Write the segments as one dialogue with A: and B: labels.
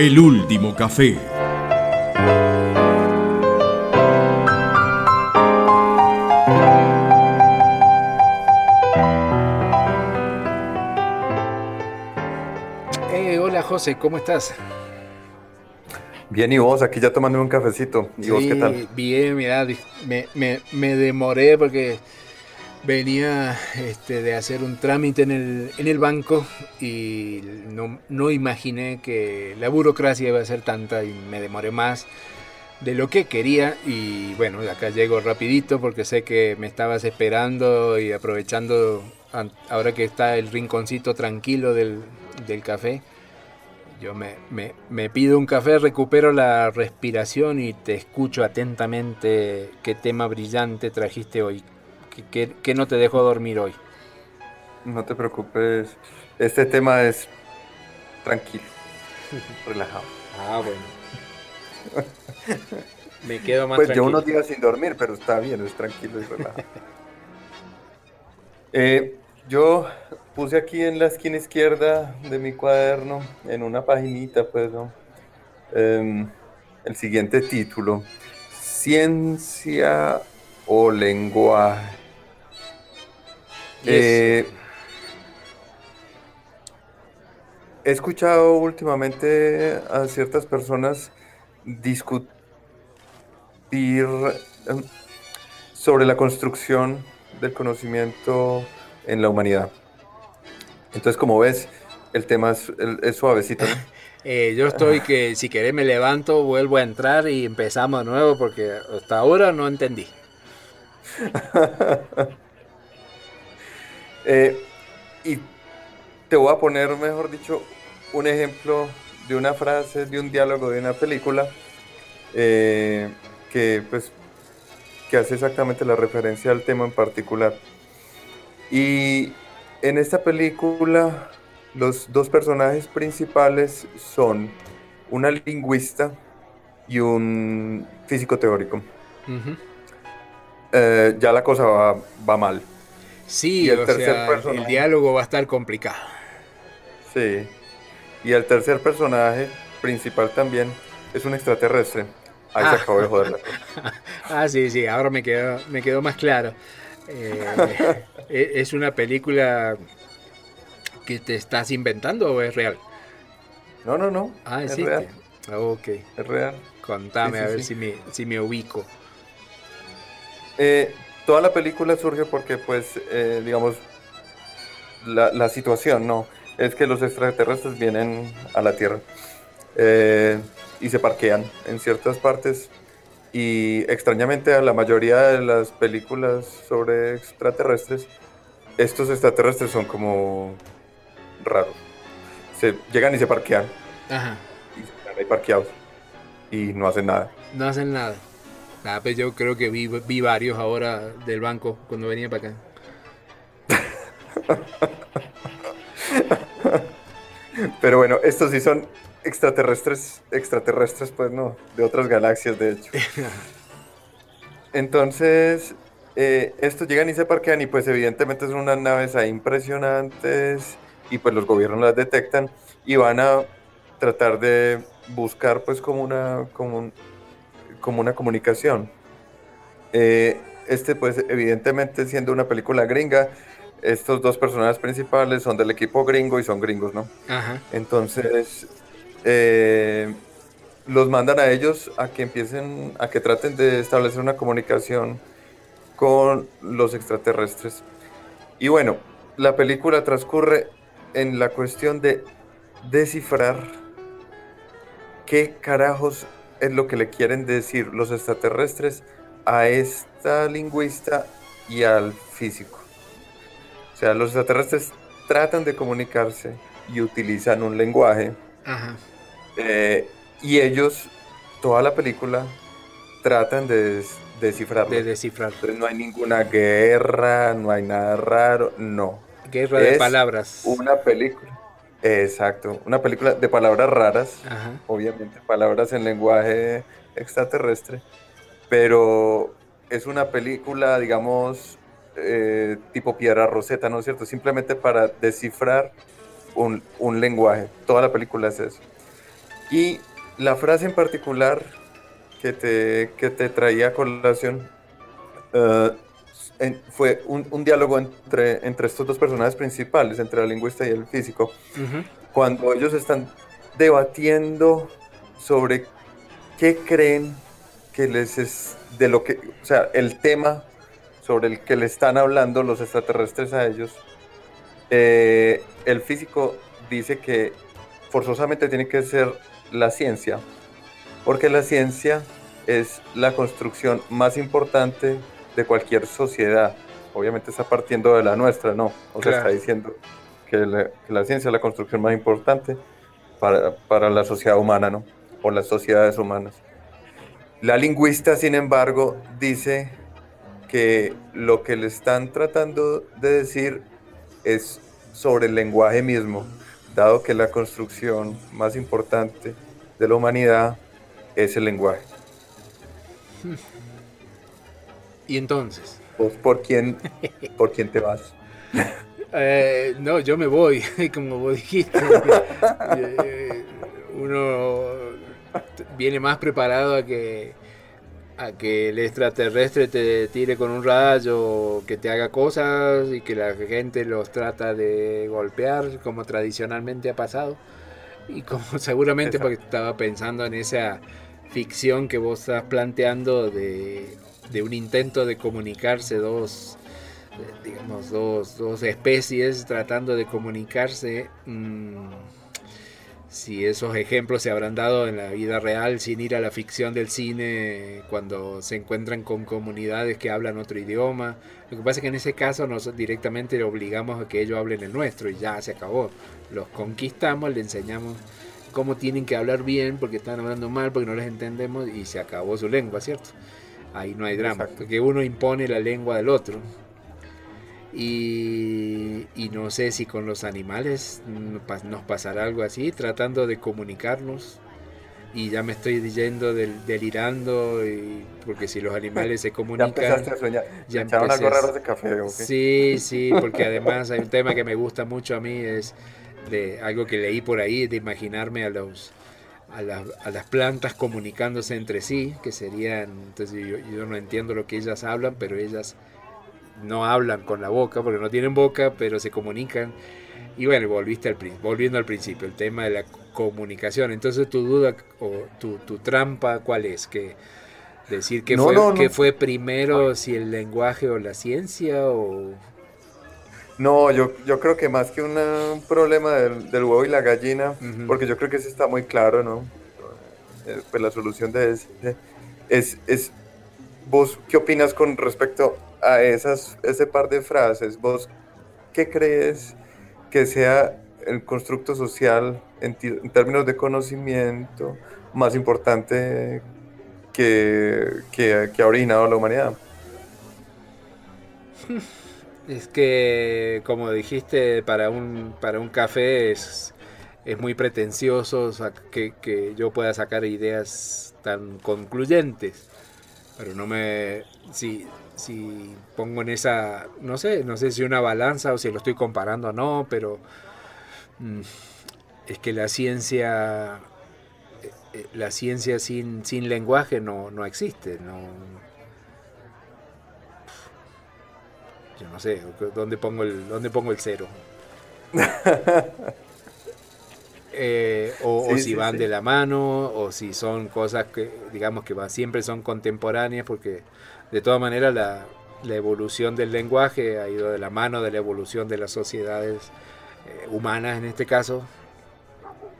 A: El último café.
B: Eh, hola José, ¿cómo estás?
C: Bien, y vos, aquí ya tomando un cafecito. ¿Y vos qué tal?
B: Bien, mira, me, me, me demoré porque venía este, de hacer un trámite en el, en el banco y no, no, imaginé que la burocracia iba a ser tanta y me demoré más de lo que quería y bueno, acá llego rapidito porque sé que me estabas esperando y aprovechando ahora que está el rinconcito tranquilo del, del café. Yo me, me, me, pido un café, recupero la respiración y te escucho atentamente qué tema brillante trajiste hoy. ¿Qué, no te dejo dormir hoy?
C: No te preocupes. Este tema es tranquilo, relajado.
B: Ah, bueno. Me quedo más
C: pues
B: tranquilo.
C: yo unos días sin dormir, pero está bien, es tranquilo y relajado. eh, yo puse aquí en la esquina izquierda de mi cuaderno, en una paginita, pues, ¿no? Eh, el siguiente título. Ciencia o lenguaje. Eh, he escuchado últimamente a ciertas personas discutir em, sobre la construcción del conocimiento en la humanidad. Entonces, como ves, el tema es, es suavecito. ¿no?
B: Eh, yo estoy que si querés me levanto, vuelvo a entrar y empezamos de nuevo porque hasta ahora no entendí.
C: eh, y te voy a poner, mejor dicho, un ejemplo de una frase, de un diálogo de una película eh, que pues que hace exactamente la referencia al tema en particular. Y en esta película los dos personajes principales son una lingüista y un físico teórico. Uh -huh. eh, ya la cosa va, va mal.
B: Sí, y el, o tercer sea, personaje, el diálogo va a estar complicado.
C: Sí. Y el tercer personaje principal también es un extraterrestre. Ahí ah. se acabó de joder
B: ah, sí, sí, ahora me quedó, me quedó más claro. Eh, ¿Es una película que te estás inventando o es real?
C: No, no, no.
B: Ah,
C: es real.
B: Ok.
C: Es real.
B: Contame
C: Sí, sí,
B: a ver
C: sí.
B: si me, si me ubico.
C: Eh, toda la película surge porque, pues, eh, digamos, la, la, situación, ¿no? Es que los extraterrestres vienen a la Tierra eh, y se parquean en ciertas partes y extrañamente a la mayoría de las películas sobre extraterrestres, estos extraterrestres son como raros. Se llegan y se parquean.
B: Ajá.
C: Y están ahí parqueados. Y no hacen nada.
B: No hacen nada. Ah, pues yo creo que vi, vi varios ahora del banco cuando venía para acá.
C: Pero bueno, estos sí son extraterrestres, extraterrestres, pues no, de otras galaxias, de hecho. Entonces, eh, estos llegan y se parquean y pues evidentemente son unas naves ahí impresionantes y pues los gobiernos las detectan y van a tratar de buscar pues como una, como un, como una comunicación. Eh, este pues evidentemente siendo una película gringa, estos dos personajes principales son del equipo gringo y son gringos, ¿no?
B: Ajá.
C: Entonces, eh, los mandan a ellos a que empiecen, a que traten de establecer una comunicación con los extraterrestres. Y bueno, la película transcurre en la cuestión de descifrar qué carajos es lo que le quieren decir los extraterrestres a esta lingüista y al físico. O sea, los extraterrestres tratan de comunicarse y utilizan un lenguaje.
B: Ajá.
C: Eh, y ellos, toda la película, tratan de des descifrarlo.
B: De descifrar.
C: Entonces no hay ninguna guerra, no hay nada raro, no.
B: Guerra de palabras.
C: Una película. Exacto, una película de palabras raras,
B: Ajá.
C: obviamente palabras en lenguaje extraterrestre, pero es una película, digamos, eh, tipo piedra roseta, ¿no es cierto? Simplemente para descifrar un, un, lenguaje. Toda la película es eso. Y la frase en particular que te, que te traía a colación fue un, diálogo entre, entre estos dos personajes principales, entre el lingüista y el físico, cuando ellos están debatiendo sobre qué creen que les es de lo que, o sea, el tema sobre el que le están hablando los extraterrestres a ellos, eh, el físico dice que forzosamente tiene que ser la ciencia, porque la ciencia es la construcción más importante de cualquier sociedad. Obviamente está partiendo de la nuestra, ¿no? O sea, está diciendo que la, ciencia es la construcción más importante para, para la sociedad humana, ¿no? O las sociedades humanas. La lingüista, sin embargo, dice que lo que le están tratando de decir es sobre el lenguaje mismo, dado que la construcción más importante de la humanidad es el lenguaje.
B: ¿Y entonces?
C: por quién, por quién te vas?
B: Eh, no, yo me voy, como vos dijiste. Eh, uno viene más preparado a que a que el extraterrestre te tire con un rayo, que te haga cosas y que la gente los trata de golpear como tradicionalmente ha pasado. Y como seguramente porque estaba pensando en esa ficción que vos estás planteando de, un intento de comunicarse dos, digamos, dos, dos especies tratando de comunicarse. Mm, si esos ejemplos se habrán dado en la vida real sin ir a la ficción del cine cuando se encuentran con comunidades que hablan otro idioma. Lo que pasa es que en ese caso nos directamente obligamos a que ellos hablen el nuestro y ya se acabó. Los conquistamos, les enseñamos cómo tienen que hablar bien porque están hablando mal, porque no les entendemos y se acabó su lengua, ¿cierto? Ahí no hay drama, porque uno impone la lengua del otro. Y, no sé si con los animales nos pasará algo así, tratando de comunicarnos. Y ya me estoy yendo del, delirando, y, porque si los animales se comunican...
C: ya empezaste a soñar. Ya echaron algo raro de café.
B: Sí, sí, porque además hay un tema que me gusta mucho a mí, es de algo que leí por ahí, de imaginarme a los... A, las plantas comunicándose entre sí, que serían, entonces yo, yo no entiendo lo que ellas hablan, pero ellas no hablan con la boca porque no tienen boca, pero se comunican. Y bueno, volviste al, volviendo al principio, el tema de la comunicación. Entonces tu duda o tu, trampa, ¿cuál es? Que decir que, fue, que fue primero si el lenguaje o la ciencia o...
C: No, yo, yo creo que más que un problema del, del, huevo y la gallina, porque yo creo que eso está muy claro, ¿no? Eh, pues la solución de ese es, es, ¿vos qué opinas con respecto a esas, ese par de frases, ¿vos qué crees que sea el constructo social en, términos de conocimiento más importante que, que, ha originado la humanidad?
B: Es que, como dijiste, para un, para un café es, es muy pretencioso que, que, yo pueda sacar ideas tan concluyentes. Pero no me... Si, si pongo en esa, no sé, no sé si una balanza o si lo estoy comparando o no, pero mm, es que la ciencia, eh, eh, la ciencia sin, sin lenguaje no, no existe, no, yo no sé, ¿dónde pongo el, dónde pongo el cero? Eh, o, si van de la mano, o si son cosas que, digamos, que siempre son contemporáneas, porque de todas maneras, la, evolución del lenguaje ha ido de la mano de la evolución de las sociedades eh, humanas en este caso,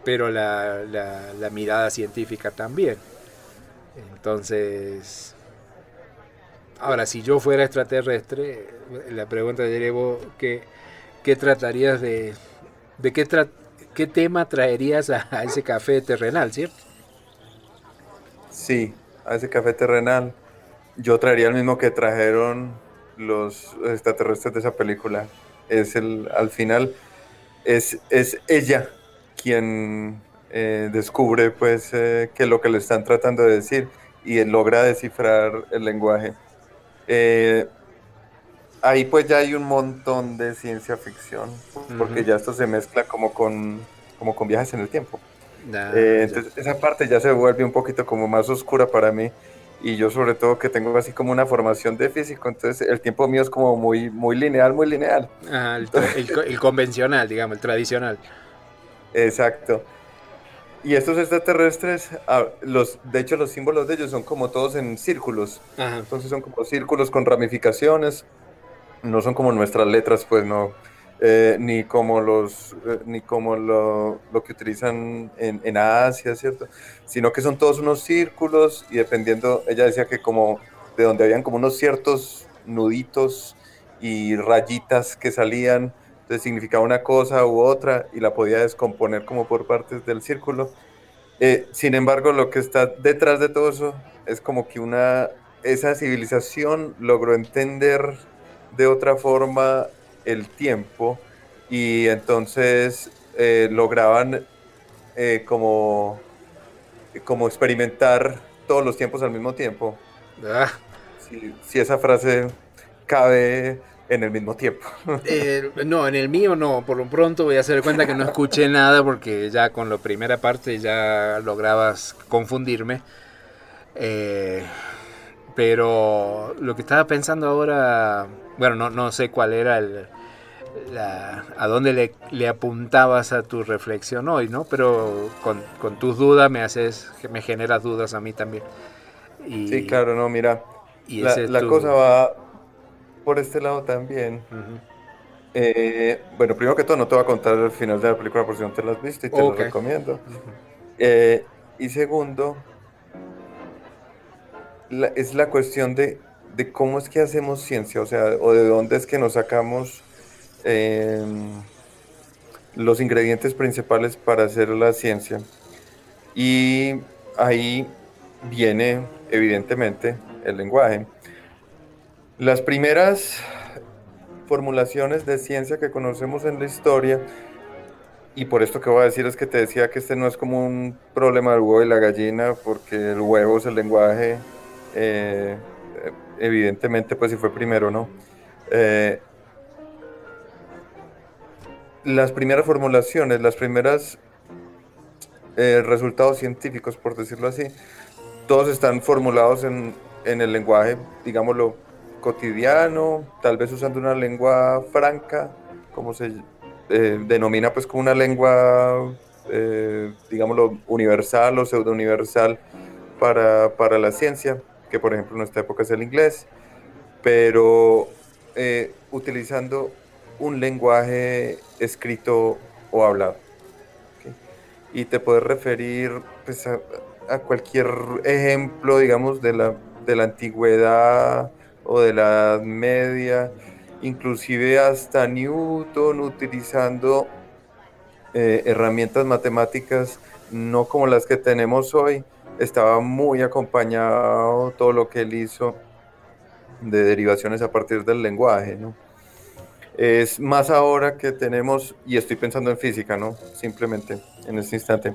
B: pero la, mirada científica también. Entonces, ahora, si yo fuera extraterrestre, la pregunta de vos, ¿qué, ¿qué tratarías de... ¿De qué, tema traerías a, a ese café terrenal, cierto?
C: Sí, a ese café terrenal yo traería el mismo que trajeron los extraterrestres de esa película. Es el, al final, es, es ella quien eh, descubre pues eh, que lo que le están tratando de decir y logra descifrar el lenguaje. Eh, ahí pues ya hay un montón de ciencia ficción, porque ya esto se mezcla como con, como con viajes en el tiempo. Eh, entonces esa parte ya se vuelve un poquito como más oscura para mí y yo sobre todo que tengo así como una formación de físico, entonces el tiempo mío es como muy, muy lineal, muy lineal.
B: el, convencional, digamos, el tradicional.
C: Exacto. Y estos extraterrestres, los, de hecho los símbolos de ellos son como todos en círculos. Entonces son como círculos con ramificaciones. No son como nuestras letras, pues no. Eh, ni como los eh, ni como lo, lo que utilizan en, en, Asia, ¿cierto? Sino que son todos unos círculos y dependiendo, ella decía que como de donde habían como unos ciertos nuditos y rayitas que salían, entonces significaba una cosa u otra y la podía descomponer como por partes del círculo. Eh, sin embargo, lo que está detrás de todo eso es como que una esa civilización logró entender de otra forma el tiempo y entonces eh, lograban eh, como, como experimentar todos los tiempos al mismo tiempo. Ah. Si, esa frase cabe en el mismo tiempo.
B: Eh, no, en el mío no. Por lo pronto voy a hacer cuenta que no escuché nada porque ya con la primera parte ya lograbas confundirme. pero lo que estaba pensando ahora, bueno, no, no sé cuál era el, a dónde le, apuntabas a tu reflexión hoy, ¿no? Pero con, tus dudas me haces, me generas dudas a mí también.
C: sí, claro, no, mira, la, cosa va por este lado también. Eh, bueno, primero que todo, no te voy a contar el final de la película por si no te la has visto y te lo recomiendo. Eh, y segundo, es la cuestión de, de cómo es que hacemos ciencia, o sea, o de dónde es que nos sacamos Em, los ingredientes principales para hacer la ciencia. Y ahí viene, evidentemente, el lenguaje. Las primeras formulaciones de ciencia que conocemos en la historia, y por esto que voy a decir es que te decía que este no es como un problema del huevo y la gallina, porque el huevo es el lenguaje, eh, evidentemente, pues si fue primero, ¿no? Eh, las primeras formulaciones, las primeras eh, resultados científicos, por decirlo así, todos están formulados en, el lenguaje, digámoslo, cotidiano, tal vez usando una lengua franca, como se eh, denomina pues como una lengua, eh, digámoslo, universal o pseudo universal para, para, la ciencia, que por ejemplo en esta época es el inglés, pero utilizando un lenguaje escrito o hablado. Y te puedes referir pues, a, cualquier ejemplo, digamos, de la, de la antigüedad o de la Edad Media, inclusive hasta Newton utilizando eh, herramientas matemáticas no como las que tenemos hoy, estaba muy acompañado todo lo que él hizo de derivaciones a partir del lenguaje, ¿no? Es más ahora que tenemos, y estoy pensando en física, ¿no? Simplemente en este instante.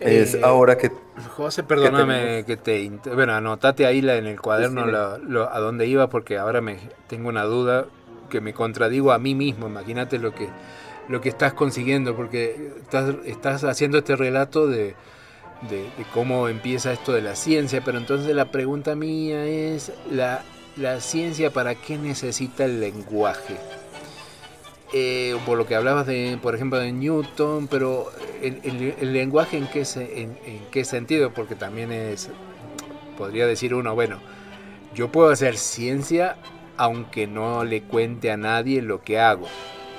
C: Es eh, ahora que...
B: José, perdóname que, te... Bueno, anotate ahí en el cuaderno a dónde iba porque ahora me tengo una duda que me contradigo a mí mismo. Imagínate lo que, lo que estás consiguiendo porque estás, estás haciendo este relato de, de, cómo empieza esto de la ciencia, pero entonces la pregunta mía es, la la ciencia para qué necesita el lenguaje. Eh, por lo que hablabas de, por ejemplo, de Newton, pero el, lenguaje en qué, en, qué sentido, porque también es, podría decir uno, bueno, yo puedo hacer ciencia aunque no le cuente a nadie lo que hago,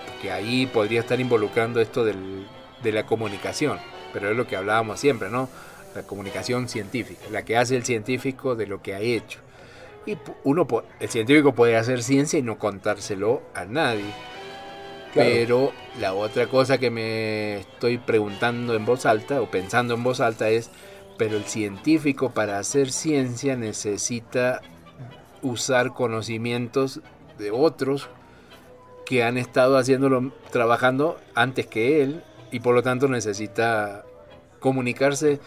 B: porque ahí podría estar involucrando esto de la comunicación, pero es lo que hablábamos siempre, ¿no? La comunicación científica, la que hace el científico de lo que ha hecho. Y uno, el científico puede hacer ciencia y no contárselo a nadie. Pero la otra cosa que me estoy preguntando en voz alta o pensando en voz alta es, pero el científico para hacer ciencia necesita usar conocimientos de otros que han estado haciéndolo, trabajando antes que él y por lo tanto necesita comunicarse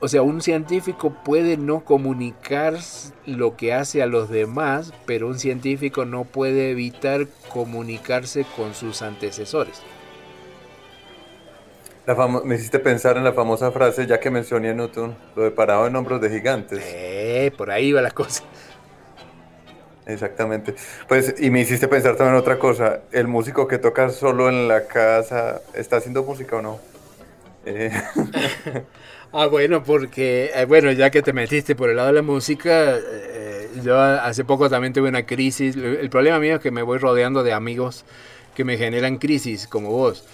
B: o sea, un científico puede no comunicar lo que hace a los demás, pero un científico no puede evitar comunicarse con sus antecesores.
C: me hiciste pensar en la famosa frase, ya que mencioné a Newton, lo de parado en hombros de gigantes.
B: Eh, por ahí va las cosas.
C: Exactamente. Pues, y me hiciste pensar también otra cosa. ¿El músico que toca solo en la casa está haciendo música o no?
B: Eh. ah, bueno, porque, eh, bueno, ya que te metiste por el lado de la música, eh, yo hace poco también tuve una crisis. El problema mío es que me voy rodeando de amigos que me generan crisis, como vos.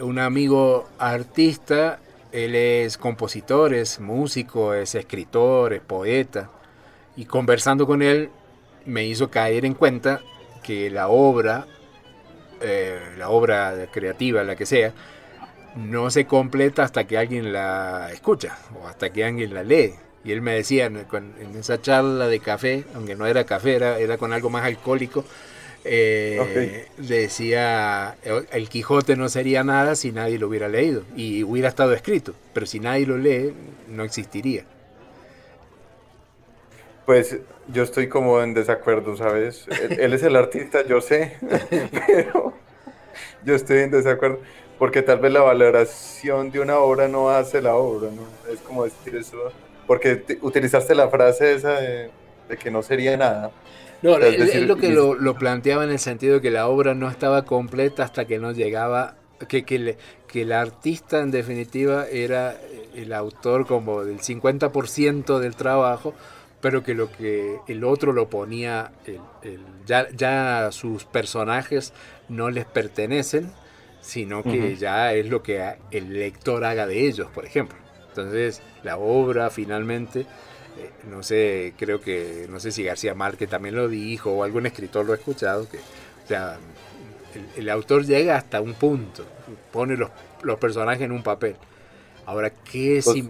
B: Un amigo artista, él es compositor, es músico, es escritor, es poeta. Y conversando con él, me hizo caer en cuenta que la obra, eh, la obra creativa, la que sea, no se completa hasta que alguien la escucha o hasta que alguien la lee. Y él me decía en, esa charla de café, aunque no era café, era, con algo más alcohólico, eh, decía, el Quijote no sería nada si nadie lo hubiera leído y hubiera estado escrito, pero si nadie lo lee, no existiría.
C: Pues yo estoy como en desacuerdo, ¿sabes? Él, es el artista, yo sé, pero yo estoy en desacuerdo porque tal vez la valoración de una obra no hace la obra, ¿no? Es como decir eso, porque utilizaste la frase esa de, que no sería nada.
B: No, es lo que lo, planteaba en el sentido de que la obra no estaba completa hasta que no llegaba, que, que, que el artista en definitiva era el autor como del 50% del trabajo, pero que lo que el otro lo ponía, ya, ya sus personajes no les pertenecen, sino que ya es lo que el lector haga de ellos, por ejemplo. Entonces, la obra finalmente, eh, no sé, creo que, no sé si García Márquez también lo dijo o algún escritor lo ha escuchado, que, o sea, el, autor llega hasta un punto, pone los, los personajes en un papel. Ahora, ¿qué, pues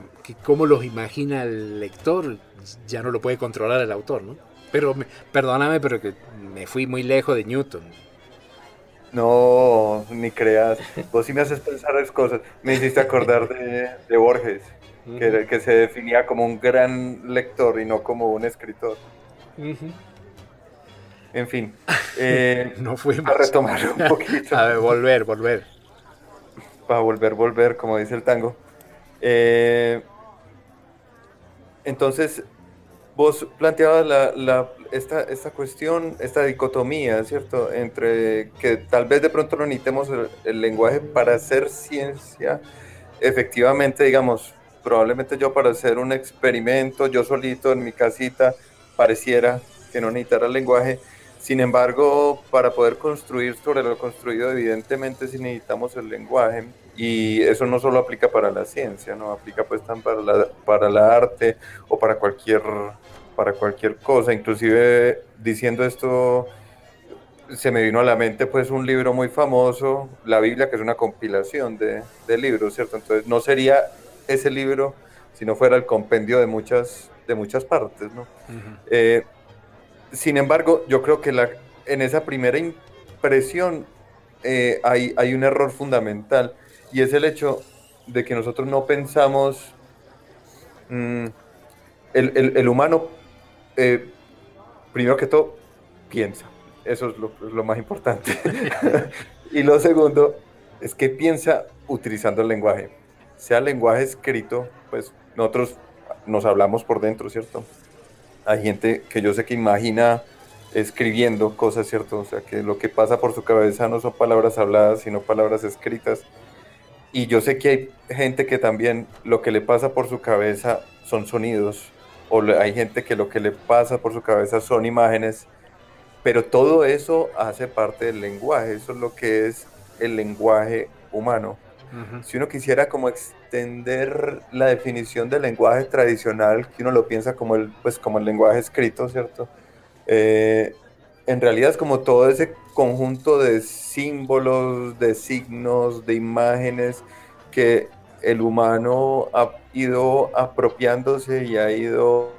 B: ¿cómo los imagina el lector? ya no lo puede controlar el autor, ¿no? Pero perdóname, pero que me fui muy lejos de Newton.
C: No, ni creas. Vos sí me haces pensar las cosas. Me hiciste acordar de, Borges, que, que, se definía como un gran lector y no como un escritor. En fin.
B: Eh, no fue
C: A retomar un poquito.
B: A ver, volver, volver.
C: Para volver, volver, como dice el tango. Eh, entonces, vos planteabas la, esta, esta, cuestión, esta dicotomía, ¿cierto? Entre que tal vez de pronto no necesitemos el, lenguaje para hacer ciencia. Efectivamente, digamos, probablemente yo para hacer un experimento, yo solito en mi casita, pareciera que no necesitara el lenguaje. Sin embargo, para poder construir sobre lo construido, evidentemente sí necesitamos el lenguaje. Y eso no solo aplica para la ciencia, no aplica pues tan para la, para la arte o para cualquier, para cualquier cosa. Inclusive diciendo esto, se me vino a la mente pues un libro muy famoso, la Biblia, que es una compilación de, de libros, ¿cierto? Entonces no sería ese libro si no fuera el compendio de muchas, de muchas partes, ¿no? Eh, sin embargo, yo creo que la, en esa primera impresión eh, hay, hay un error fundamental y es el hecho de que nosotros no pensamos, mm, el, humano, eh, primero que todo, piensa, eso es lo, más importante. y lo segundo es que piensa utilizando el lenguaje, sea lenguaje escrito, pues nosotros nos hablamos por dentro, ¿cierto? Hay gente que yo sé que imagina escribiendo cosas, ¿cierto? O sea, que lo que pasa por su cabeza no son palabras habladas, sino palabras escritas. Y yo sé que hay gente que también lo que le pasa por su cabeza son sonidos, o hay gente que lo que le pasa por su cabeza son imágenes, pero todo eso hace parte del lenguaje, eso es lo que es el lenguaje humano. Si uno quisiera como extender la definición del lenguaje tradicional, que uno lo piensa como el, pues como el lenguaje escrito, ¿cierto? Eh, en realidad es como todo ese conjunto de símbolos, de signos, de imágenes que el humano ha ido apropiándose y ha ido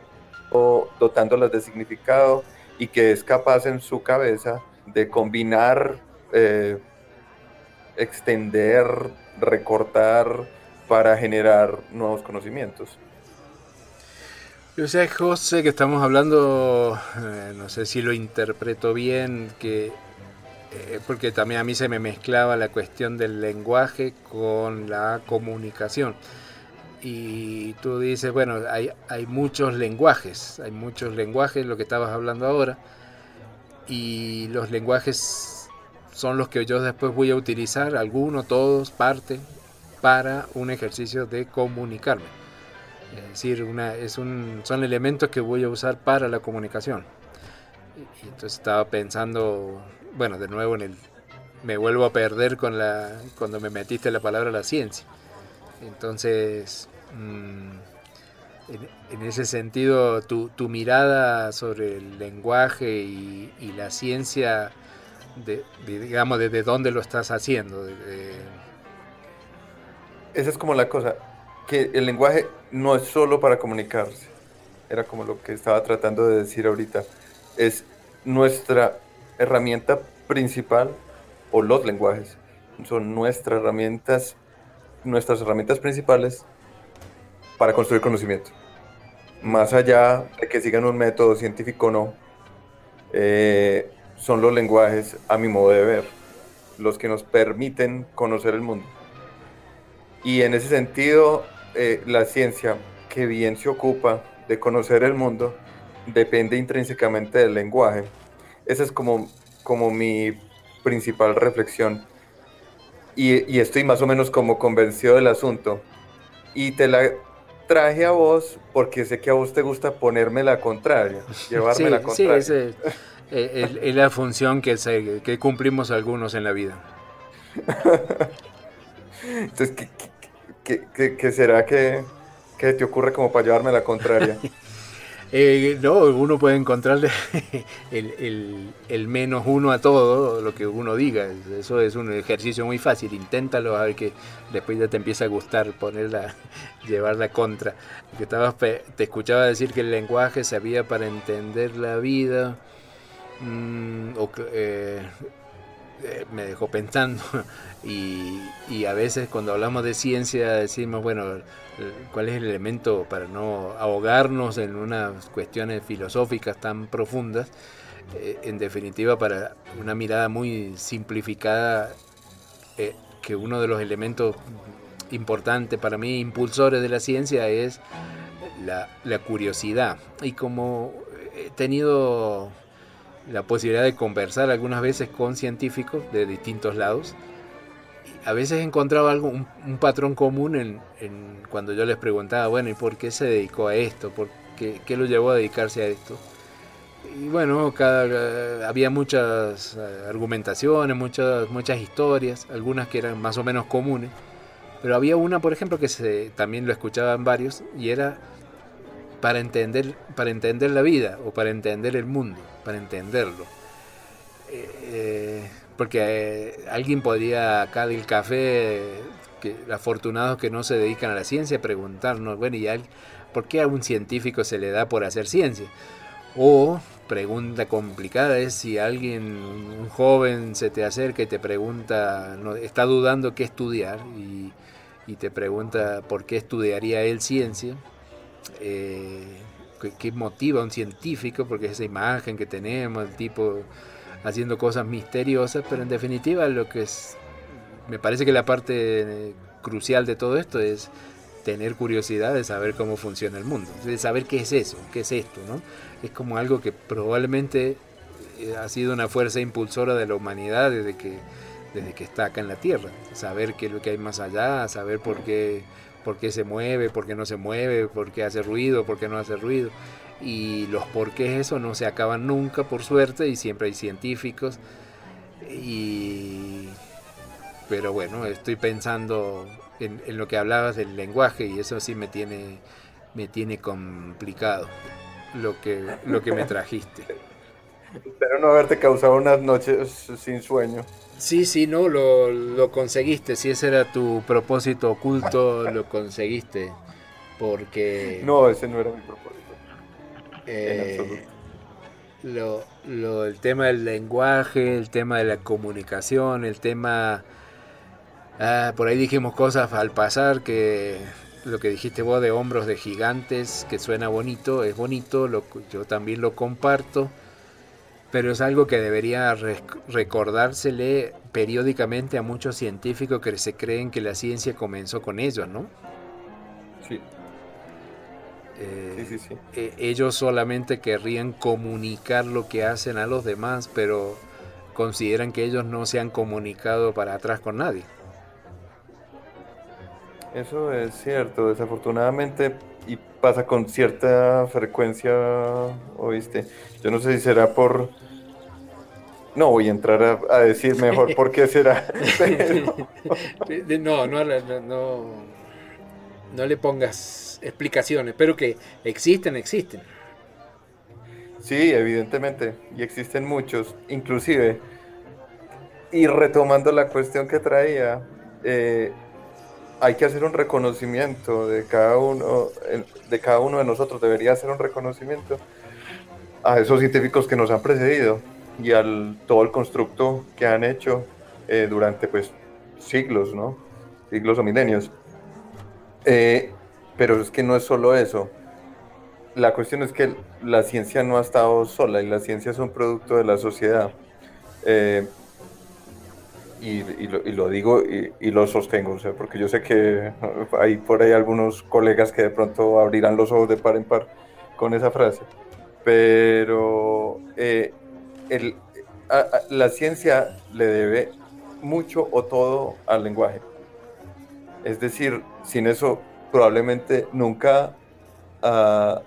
C: dotándolas de significado y que es capaz en su cabeza de combinar, eh, extender, recortar para generar nuevos conocimientos.
B: Yo sé, José, que estamos hablando, eh, no sé si lo interpreto bien, que eh, porque también a mí se me mezclaba la cuestión del lenguaje con la comunicación. Y tú dices, bueno, hay, hay muchos lenguajes, hay muchos lenguajes, lo que estabas hablando ahora, y los lenguajes son los que yo después voy a utilizar, algunos, todos, parte, para un ejercicio de comunicarme. Es decir, una, es un, son elementos que voy a usar para la comunicación. Y entonces estaba pensando, bueno, de nuevo en el, me vuelvo a perder con la, cuando me metiste la palabra la ciencia. Entonces, mm, en, ese sentido, tu, tu, mirada sobre el lenguaje y, la ciencia, de, digamos, desde dónde lo estás haciendo.
C: Esa es como la cosa, que el lenguaje no es solo para comunicarse, era como lo que estaba tratando de decir ahorita, es nuestra herramienta principal, o los lenguajes, son nuestras herramientas, nuestras herramientas principales para construir conocimiento. Más allá de que sigan un método científico o no, eh, son los lenguajes, a mi modo de ver, los que nos permiten conocer el mundo. Y en ese sentido, eh, la ciencia, que bien se ocupa de conocer el mundo, depende intrínsecamente del lenguaje. Esa es como, como mi principal reflexión. Y, y, estoy más o menos como convencido del asunto. Y te la traje a vos porque sé que a vos te gusta ponerme la contraria, llevarme la contraria.
B: Sí, es, es, la función que, se, que cumplimos algunos en la vida.
C: Entonces, ¿qué, qué, qué, será que, que, te ocurre como para llevarme la contraria?
B: Eh, no, uno puede encontrarle el, menos uno a todo lo que uno diga. Eso es un ejercicio muy fácil. Inténtalo a ver que después ya te empieza a gustar ponerla, llevar la contra. Que estabas, te escuchaba decir que el lenguaje servía para entender la vida. Mm, eh, eh, me dejó pensando. Y, y, a veces cuando hablamos de ciencia decimos, bueno, cuál es el elemento para no ahogarnos en unas cuestiones filosóficas tan profundas. Eh, en definitiva, para una mirada muy simplificada, eh, que uno de los elementos importantes para mí, impulsores de la ciencia, es la, la curiosidad. Y como he tenido la posibilidad de conversar algunas veces con científicos de distintos lados. A veces encontraba algo, un, patrón común en, cuando yo les preguntaba, bueno, ¿y por qué se dedicó a esto? ¿Por qué, qué lo llevó a dedicarse a esto? Y bueno, había muchas eh, argumentaciones, muchas, muchas historias, algunas que eran más o menos comunes, pero había una, por ejemplo, que se, también lo escuchaban varios, y era para entender, para entender la vida o para entender el mundo, para entenderlo. Eh, eh, porque eh, alguien podría acá del café, que, afortunados que no se dedican a la ciencia, preguntarnos, bueno, ¿y por qué a un científico se le da por hacer ciencia? O pregunta complicada es si alguien, un joven se te acerca y te pregunta, no, está dudando qué estudiar y, y te pregunta por qué estudiaría él ciencia eh, que, motiva a un científico, porque es esa imagen que tenemos, el tipo haciendo cosas misteriosas, pero en definitiva lo que es, me parece que la parte crucial de todo esto es tener curiosidad de saber cómo funciona el mundo, de saber qué es eso, qué es esto, ¿no? Es como algo que probablemente eh, ha sido una fuerza impulsora de la humanidad desde que, desde que está acá en la Tierra, saber qué es lo que hay más allá, saber por qué por qué se mueve, por qué no se mueve, por qué hace ruido, por qué no hace ruido. Y los por qué eso no se acaban nunca, por suerte, y siempre hay científicos. Y... Pero bueno, estoy pensando en, lo que hablabas del lenguaje y eso sí me tiene, me tiene complicado lo que, lo que me trajiste.
C: Espero no haberte causado unas noches sin sueño.
B: Sí, sí, no, lo, lo, conseguiste. Si ese era tu propósito oculto, lo conseguiste. Porque.
C: No, ese no era mi propósito.
B: Eh, lo, lo, el tema del lenguaje, el tema de la comunicación, el tema. Ah, por ahí dijimos cosas al pasar que lo que dijiste vos de hombros de gigantes, que suena bonito, es bonito, lo, yo también lo comparto pero es algo que debería recordársele periódicamente a muchos científicos que se creen que la ciencia comenzó con ellos, ¿no?
C: Sí.
B: Eh, sí, sí, sí. Eh, ellos solamente querrían comunicar lo que hacen a los demás, pero consideran que ellos no se han comunicado para atrás con nadie.
C: Eso es cierto, desafortunadamente, pasa con cierta frecuencia, oíste. Yo no sé si será por... No voy a entrar a, decir mejor por qué será.
B: no, no, no, no le pongas explicaciones, pero que existen, existen.
C: Sí, evidentemente, y existen muchos, inclusive, y retomando la cuestión que traía, eh, hay que hacer un reconocimiento de cada uno, de cada uno de nosotros, debería hacer un reconocimiento a esos científicos que nos han precedido y al todo el constructo que han hecho eh, durante pues siglos, ¿no? Siglos o milenios. Eh, pero es que no es solo eso. La cuestión es que la ciencia no ha estado sola y la ciencia es un producto de la sociedad. Eh, y, lo, digo y, lo sostengo, o sea, porque yo sé que hay por ahí algunos colegas que de pronto abrirán los ojos de par en par con esa frase, pero eh, la ciencia le debe mucho o todo al lenguaje. Es decir, sin eso probablemente nunca, uh,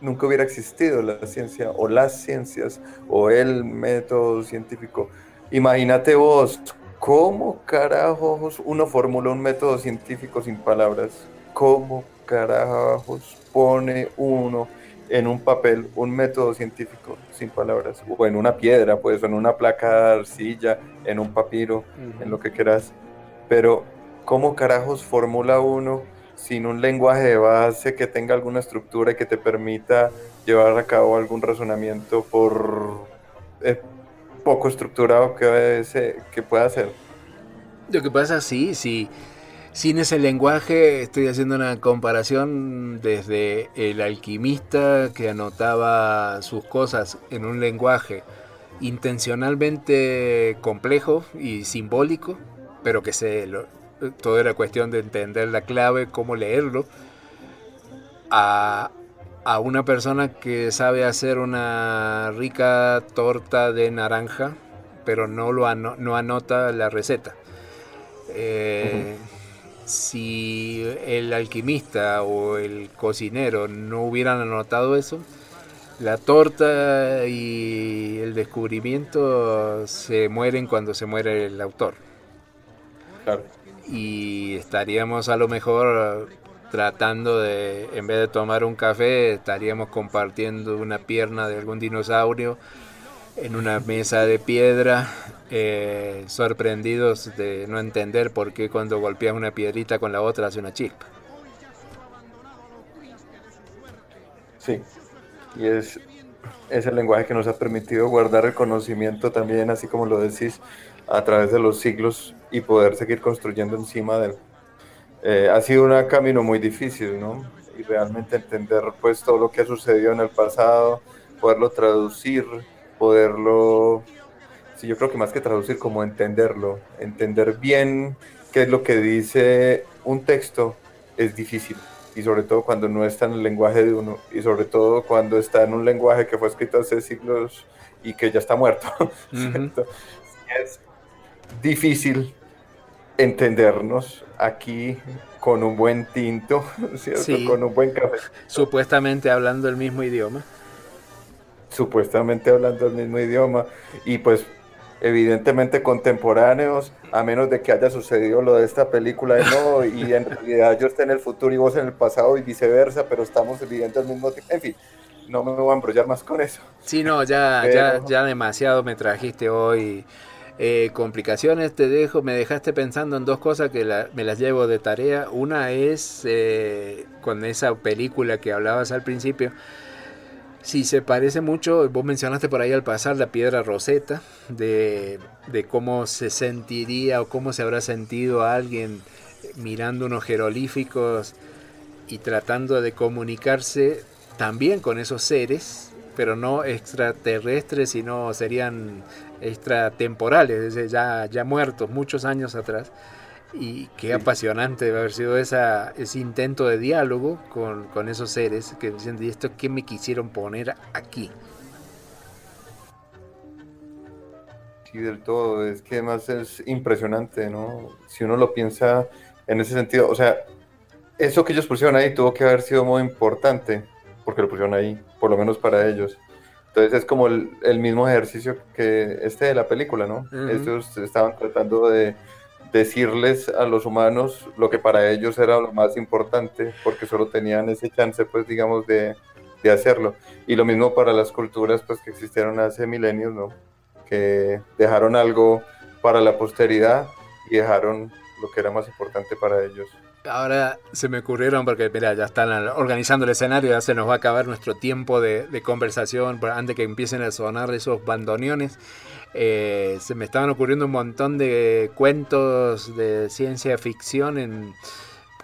C: nunca hubiera existido la ciencia o las ciencias o el método científico Imagínate vos, ¿cómo carajos uno formula un método científico sin palabras? ¿Cómo carajos pone uno en un papel un método científico sin palabras? O en una piedra, pues, o en una placa de arcilla, en un papiro, en lo que quieras. Pero, ¿cómo carajos formula uno sin un lenguaje de base que tenga alguna estructura y que te permita llevar a cabo algún razonamiento por... Eh, poco estructurado que, que pueda ser.
B: Lo que pasa, sí, sí. Sin ese lenguaje, estoy haciendo una comparación desde el alquimista que anotaba sus cosas en un lenguaje intencionalmente complejo y simbólico, pero que se todo era cuestión de entender la clave, cómo leerlo, a, a una persona que sabe hacer una rica torta de naranja, pero no, lo no anota la receta. Eh, si el alquimista o el cocinero no hubieran anotado eso, la torta y el descubrimiento se mueren cuando se muere el autor. Y estaríamos a lo mejor tratando de, en vez de tomar un café, estaríamos compartiendo una pierna de algún dinosaurio en una mesa de piedra, eh, sorprendidos de no entender por qué cuando golpeas una piedrita con la otra hace una chispa.
C: Sí, y es, es el lenguaje que nos ha permitido guardar el conocimiento también, así como lo decís, a través de los siglos y poder seguir construyendo encima de. Eh, ha sido un camino muy difícil, ¿no? Y realmente entender pues todo lo que ha sucedido en el pasado, poderlo traducir, poderlo, sí, yo creo que más que traducir, como entenderlo, entender bien qué es lo que dice un texto es difícil y sobre todo cuando no está en el lenguaje de uno y sobre todo cuando está en un lenguaje que fue escrito hace siglos y que ya está muerto. Es difícil entendernos aquí con un buen tinto, ¿cierto? Con un buen café.
B: Supuestamente hablando el mismo idioma.
C: Supuestamente hablando el mismo idioma. Y pues evidentemente contemporáneos, a menos de que haya sucedido lo de esta película, no, y en realidad yo esté en el futuro y vos en el pasado y viceversa, pero estamos viviendo al mismo tiempo. En fin, no me voy a embrollar más con eso.
B: Sí, no, ya, ya, ya demasiado me trajiste hoy. Eh, complicaciones te dejo, me dejaste pensando en dos cosas que me las llevo de tarea. Una es eh, con esa película que hablabas al principio. Si se parece mucho, vos mencionaste por ahí al pasar la piedra roseta, de, de cómo se sentiría o cómo se habrá sentido alguien mirando unos jeroglíficos y tratando de comunicarse también con esos seres pero no extraterrestres, sino serían extratemporales, ya, ya muertos muchos años atrás. Y qué apasionante debe haber sido esa, ese intento de diálogo con, con esos seres que dicen, ¿y esto qué me quisieron poner aquí?
C: Sí, del todo. Es que además es impresionante, ¿no? Si uno lo piensa en ese sentido, o sea, eso que ellos pusieron ahí tuvo que haber sido muy importante, porque lo pusieron ahí, por lo menos para ellos. Entonces es como el, el mismo ejercicio que este de la película, ¿no? Ellos estaban tratando de decirles a los humanos lo que para ellos era lo más importante, porque solo tenían ese chance, pues, digamos, de, de hacerlo. Y lo mismo para las culturas, pues, que existieron hace milenios, ¿no? Que dejaron algo para la posteridad y dejaron lo que era más importante para ellos.
B: Ahora se me ocurrieron porque, mira, ya están organizando el escenario, ya se nos va a acabar nuestro tiempo de, de conversación antes que empiecen a sonar esos bandoneones. Eh, se me estaban ocurriendo un montón de cuentos de ciencia ficción en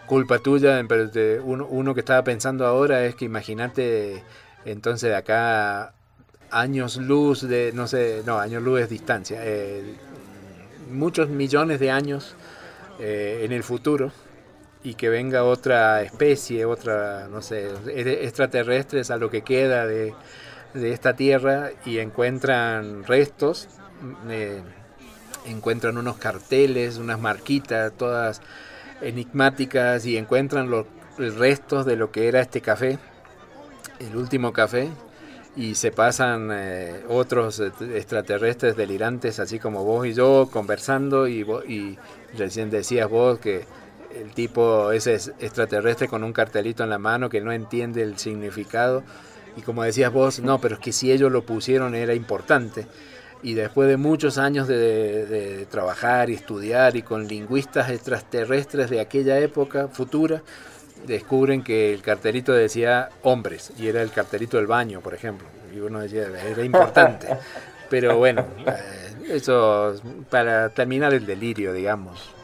B: culpa tuya, pero de uno, uno, que estaba pensando ahora es que imagínate entonces de acá años luz de, no sé, no, años luz es distancia, eh, muchos millones de años eh, en el futuro y que venga otra especie, otra, no sé, extraterrestres a lo que queda de, de esta tierra y encuentran restos eh, encuentran unos carteles, unas marquitas, todas enigmáticas y encuentran los restos de lo que era este café, el último café, y se pasan eh, otros extraterrestres delirantes, así como vos y yo, conversando, y, y recién decías vos que el tipo ese es extraterrestre con un cartelito en la mano que no entiende el significado, y como decías vos, no, pero es que si ellos lo pusieron era importante y después de muchos años de, trabajar y estudiar y con lingüistas extraterrestres de aquella época futura, descubren que el cartelito decía hombres y era el cartelito del baño, por ejemplo. Y uno decía, era importante. Pero bueno, eh, eso para terminar el delirio, digamos.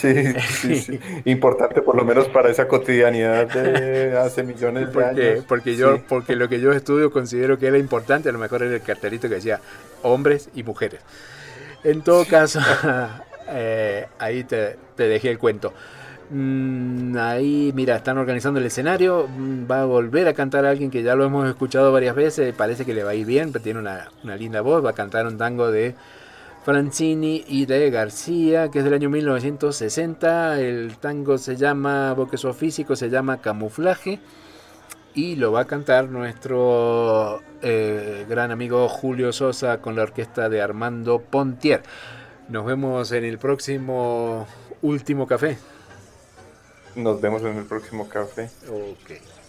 C: Sí, sí, importante por lo menos para esa cotidianidad de hace millones de años.
B: Porque yo, porque lo que yo estudio considero que era importante, a lo mejor era el cartelito que decía hombres y mujeres. En todo caso, eh, ahí te, dejé el cuento. Mm, ahí, mira, están organizando el escenario. Mm, va a volver a cantar a alguien que ya lo hemos escuchado varias veces. Parece que le va a ir bien, pero tiene una, una linda voz. Va a cantar un tango de Francini y de García, que es del año 1960. El tango se llama, boqueso físico, se llama Camuflaje. Y lo va a cantar nuestro eh, gran amigo Julio Sosa con la orquesta de Armando Pontier. Nos vemos en el próximo último café.
C: Nos vemos en el próximo café.
B: Ok.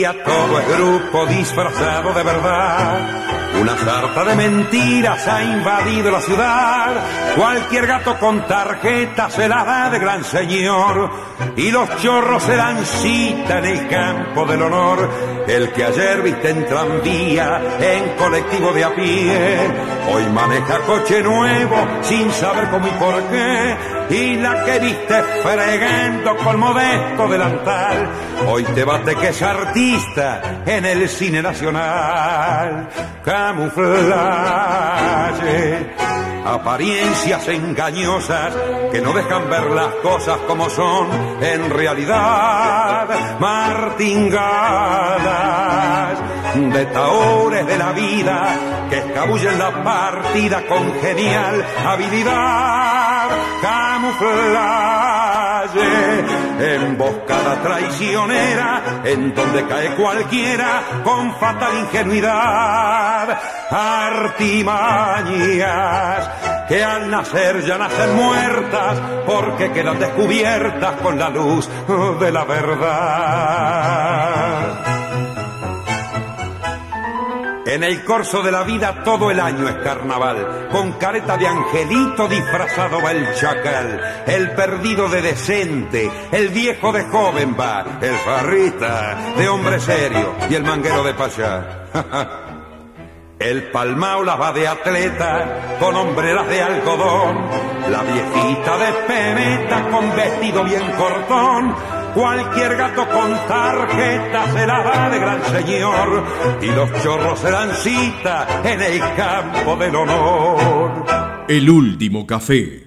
A: Día todo es grupo disfrazado de verdad. Una sarta de mentiras ha invadido la ciudad. Cualquier gato con tarjeta se la da de gran señor. Y los chorros se dan cita en el campo del honor. El que ayer viste en tranvía, en colectivo de a pie, hoy maneja coche nuevo sin saber cómo y por qué y la que viste fregando con modesto delantal, hoy te bate que es artista en el cine nacional. Camuflaje, apariencias engañosas que no dejan ver las cosas como son en realidad, martingadas de taores de la vida que escabullen la partida con genial habilidad. Camuflaje, emboscada traicionera, en donde cae cualquiera con fatal ingenuidad. Artimañas que al nacer ya nacen muertas porque quedan descubiertas con la luz de la verdad. En el corso de la vida todo el año es carnaval, con careta de angelito disfrazado va el chacal, el perdido de decente, el viejo de joven va, el farrita de hombre serio y el manguero de payá. El palmao la va de atleta con hombreras de algodón, la viejita de pemeta con vestido bien cortón, Cualquier gato con tarjeta se la da de gran señor y los chorros se dan cita en el campo del honor.
D: El último café